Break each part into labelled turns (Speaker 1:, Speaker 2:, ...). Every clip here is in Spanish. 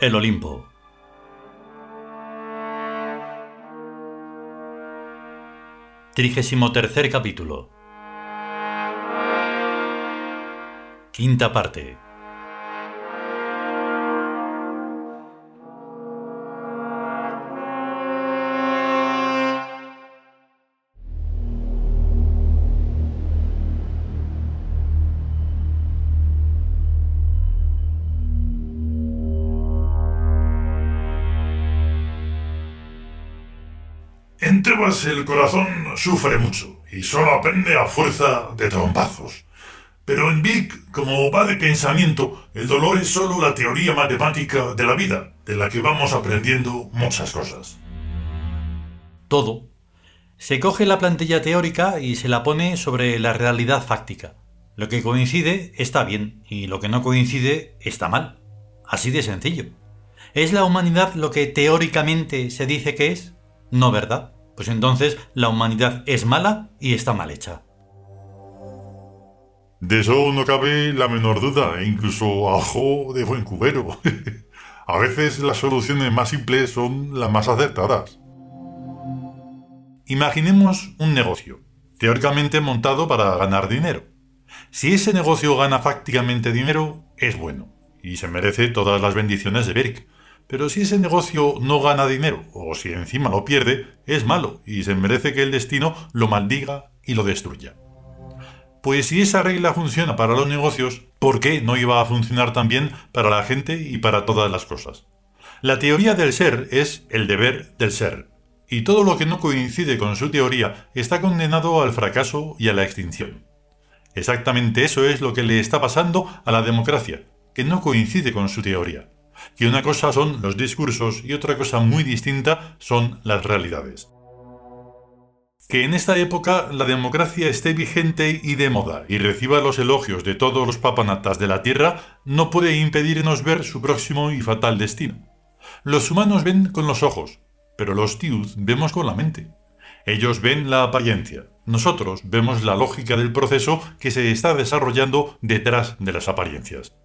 Speaker 1: El Olimpo. Trigésimo tercer capítulo. Quinta parte.
Speaker 2: El corazón sufre mucho y solo aprende a fuerza de trompazos. Pero en Vic, como va de pensamiento, el dolor es solo la teoría matemática de la vida, de la que vamos aprendiendo muchas cosas.
Speaker 1: Todo. Se coge la plantilla teórica y se la pone sobre la realidad fáctica. Lo que coincide está bien y lo que no coincide está mal. Así de sencillo. ¿Es la humanidad lo que teóricamente se dice que es? No, ¿verdad? Pues entonces la humanidad es mala y está mal hecha.
Speaker 2: De eso no cabe la menor duda, e incluso a ojo de buen cubero. a veces las soluciones más simples son las más acertadas.
Speaker 1: Imaginemos un negocio, teóricamente montado para ganar dinero. Si ese negocio gana fácticamente dinero, es bueno, y se merece todas las bendiciones de Berk. Pero si ese negocio no gana dinero, o si encima lo pierde, es malo, y se merece que el destino lo maldiga y lo destruya. Pues si esa regla funciona para los negocios, ¿por qué no iba a funcionar también para la gente y para todas las cosas? La teoría del ser es el deber del ser, y todo lo que no coincide con su teoría está condenado al fracaso y a la extinción. Exactamente eso es lo que le está pasando a la democracia, que no coincide con su teoría. Que una cosa son los discursos y otra cosa muy distinta son las realidades. Que en esta época la democracia esté vigente y de moda y reciba los elogios de todos los papanatas de la Tierra no puede impedirnos ver su próximo y fatal destino. Los humanos ven con los ojos, pero los tiud vemos con la mente. Ellos ven la apariencia, nosotros vemos la lógica del proceso que se está desarrollando detrás de las apariencias.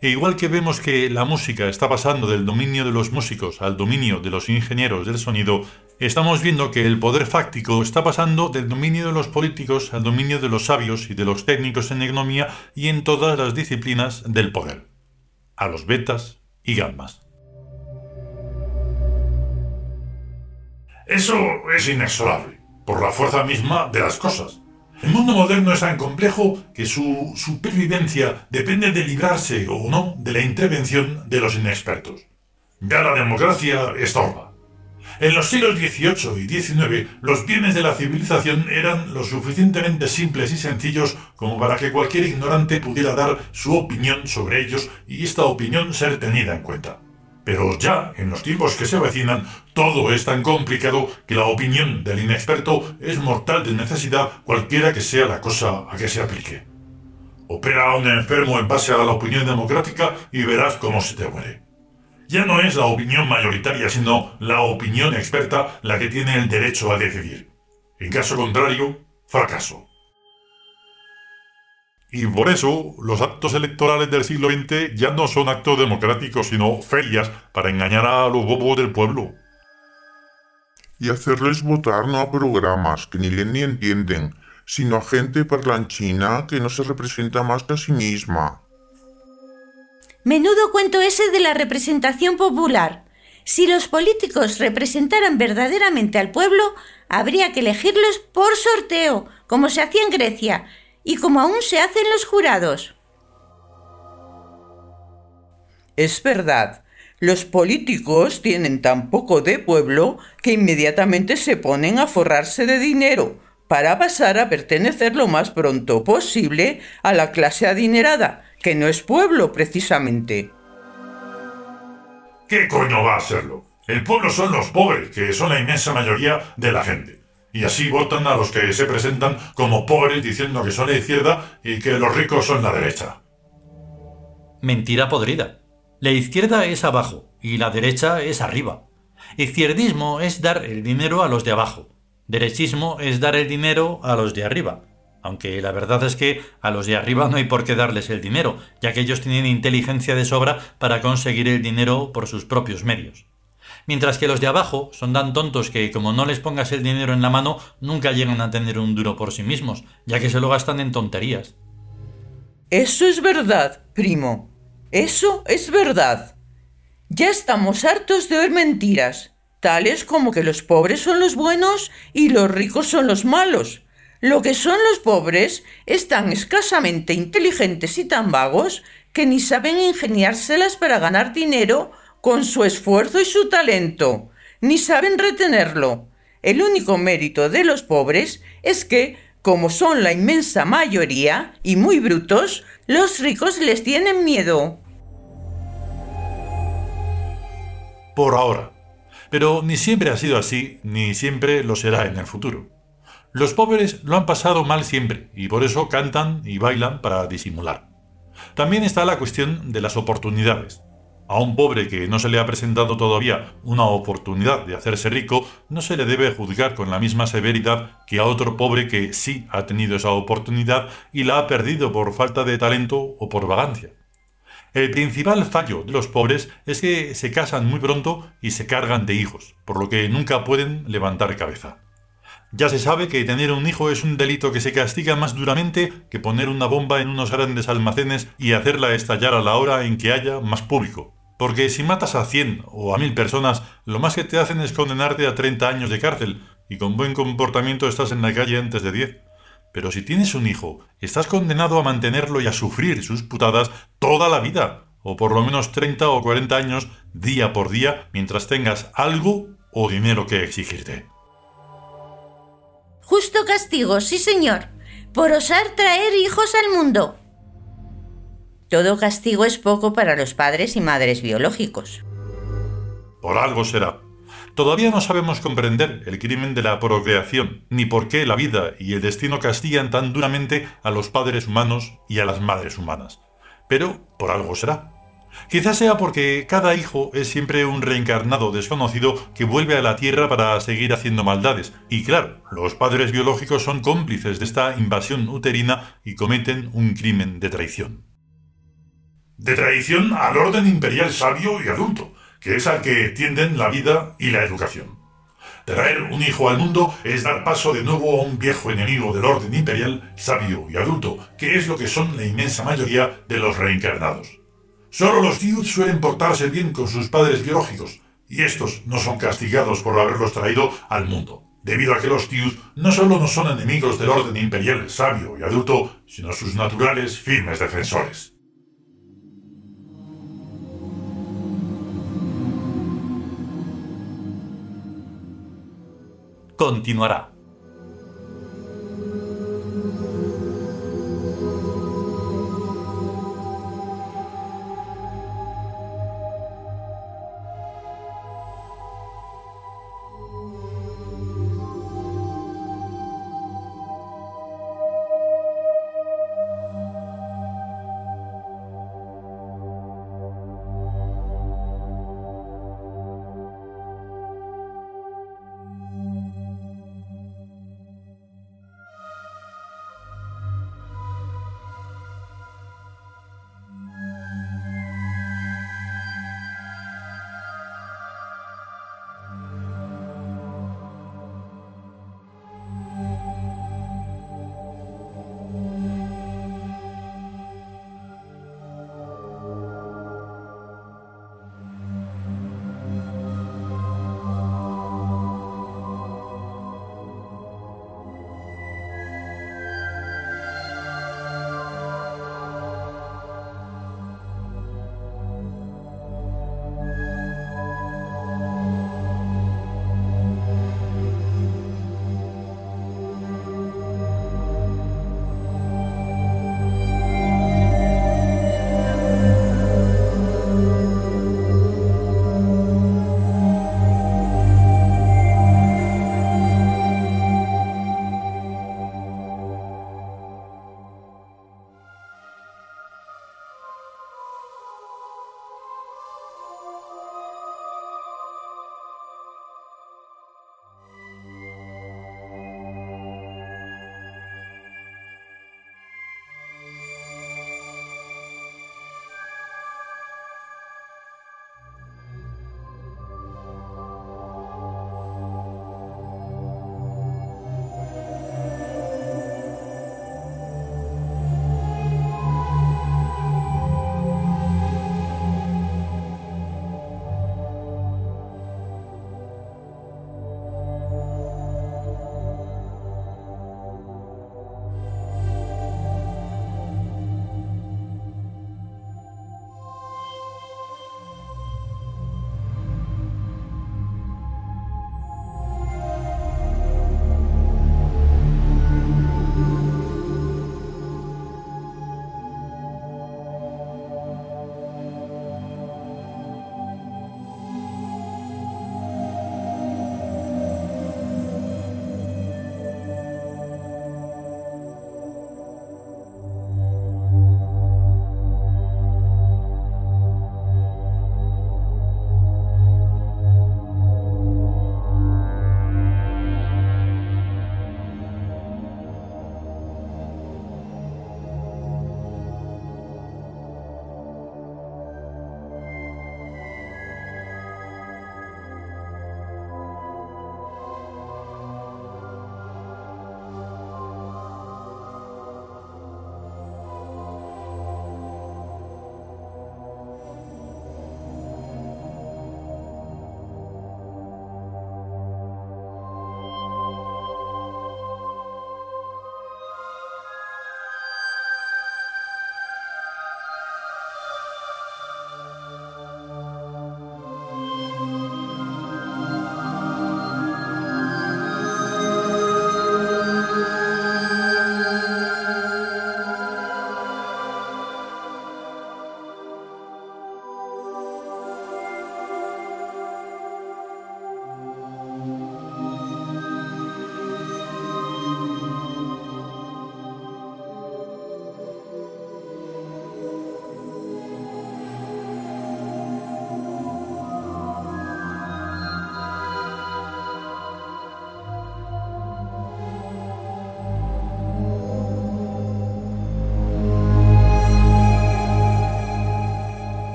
Speaker 1: E igual que vemos que la música está pasando del dominio de los músicos al dominio de los ingenieros del sonido, estamos viendo que el poder fáctico está pasando del dominio de los políticos al dominio de los sabios y de los técnicos en economía y en todas las disciplinas del poder, a los betas y gammas.
Speaker 2: Eso es inexorable, por la fuerza misma de las cosas. El mundo moderno es tan complejo que su supervivencia depende de librarse o no de la intervención de los inexpertos. Ya la democracia estorba. En los siglos XVIII y XIX, los bienes de la civilización eran lo suficientemente simples y sencillos como para que cualquier ignorante pudiera dar su opinión sobre ellos y esta opinión ser tenida en cuenta. Pero ya, en los tiempos que se avecinan, todo es tan complicado que la opinión del inexperto es mortal de necesidad cualquiera que sea la cosa a que se aplique. Opera a un enfermo en base a la opinión democrática y verás cómo se te muere. Ya no es la opinión mayoritaria, sino la opinión experta la que tiene el derecho a decidir. En caso contrario, fracaso. Y por eso los actos electorales del siglo XX ya no son actos democráticos, sino ferias para engañar a los bobos del pueblo.
Speaker 3: Y hacerles votar no a programas que ni leen ni entienden, sino a gente parlanchina que no se representa más que a sí misma.
Speaker 4: Menudo cuento ese de la representación popular. Si los políticos representaran verdaderamente al pueblo, habría que elegirlos por sorteo, como se hacía en Grecia, y como aún se hacen los jurados.
Speaker 5: Es verdad, los políticos tienen tan poco de pueblo que inmediatamente se ponen a forrarse de dinero para pasar a pertenecer lo más pronto posible a la clase adinerada, que no es pueblo precisamente.
Speaker 2: ¿Qué coño va a serlo? El pueblo son los pobres, que son la inmensa mayoría de la gente y así votan a los que se presentan como pobres diciendo que son la izquierda y que los ricos son la derecha.
Speaker 1: Mentira podrida. La izquierda es abajo y la derecha es arriba. Izquierdismo es dar el dinero a los de abajo. Derechismo es dar el dinero a los de arriba. aunque la verdad es que a los de arriba no hay por qué darles el dinero, ya que ellos tienen inteligencia de sobra para conseguir el dinero por sus propios medios. Mientras que los de abajo son tan tontos que como no les pongas el dinero en la mano, nunca llegan a tener un duro por sí mismos, ya que se lo gastan en tonterías.
Speaker 5: Eso es verdad, primo. Eso es verdad. Ya estamos hartos de oír mentiras, tales como que los pobres son los buenos y los ricos son los malos. Lo que son los pobres están escasamente inteligentes y tan vagos que ni saben ingeniárselas para ganar dinero con su esfuerzo y su talento, ni saben retenerlo. El único mérito de los pobres es que, como son la inmensa mayoría y muy brutos, los ricos les tienen miedo.
Speaker 1: Por ahora. Pero ni siempre ha sido así, ni siempre lo será en el futuro. Los pobres lo han pasado mal siempre y por eso cantan y bailan para disimular. También está la cuestión de las oportunidades. A un pobre que no se le ha presentado todavía una oportunidad de hacerse rico, no se le debe juzgar con la misma severidad que a otro pobre que sí ha tenido esa oportunidad y la ha perdido por falta de talento o por vagancia. El principal fallo de los pobres es que se casan muy pronto y se cargan de hijos, por lo que nunca pueden levantar cabeza. Ya se sabe que tener un hijo es un delito que se castiga más duramente que poner una bomba en unos grandes almacenes y hacerla estallar a la hora en que haya más público. Porque si matas a 100 o a 1000 personas, lo más que te hacen es condenarte a 30 años de cárcel y con buen comportamiento estás en la calle antes de 10. Pero si tienes un hijo, estás condenado a mantenerlo y a sufrir sus putadas toda la vida, o por lo menos 30 o 40 años día por día mientras tengas algo o dinero que exigirte.
Speaker 4: Justo castigo, sí señor, por osar traer hijos al mundo. Todo castigo es poco para los padres y madres biológicos.
Speaker 1: Por algo será. Todavía no sabemos comprender el crimen de la procreación, ni por qué la vida y el destino castigan tan duramente a los padres humanos y a las madres humanas. Pero por algo será. Quizás sea porque cada hijo es siempre un reencarnado desconocido que vuelve a la Tierra para seguir haciendo maldades. Y claro, los padres biológicos son cómplices de esta invasión uterina y cometen un crimen de traición.
Speaker 2: De traición al orden imperial sabio y adulto, que es al que tienden la vida y la educación. Traer un hijo al mundo es dar paso de nuevo a un viejo enemigo del orden imperial sabio y adulto, que es lo que son la inmensa mayoría de los reencarnados. Solo los Tiud suelen portarse bien con sus padres biológicos, y estos no son castigados por haberlos traído al mundo, debido a que los Tiud no solo no son enemigos del orden imperial sabio y adulto, sino sus naturales firmes defensores.
Speaker 1: Continuará.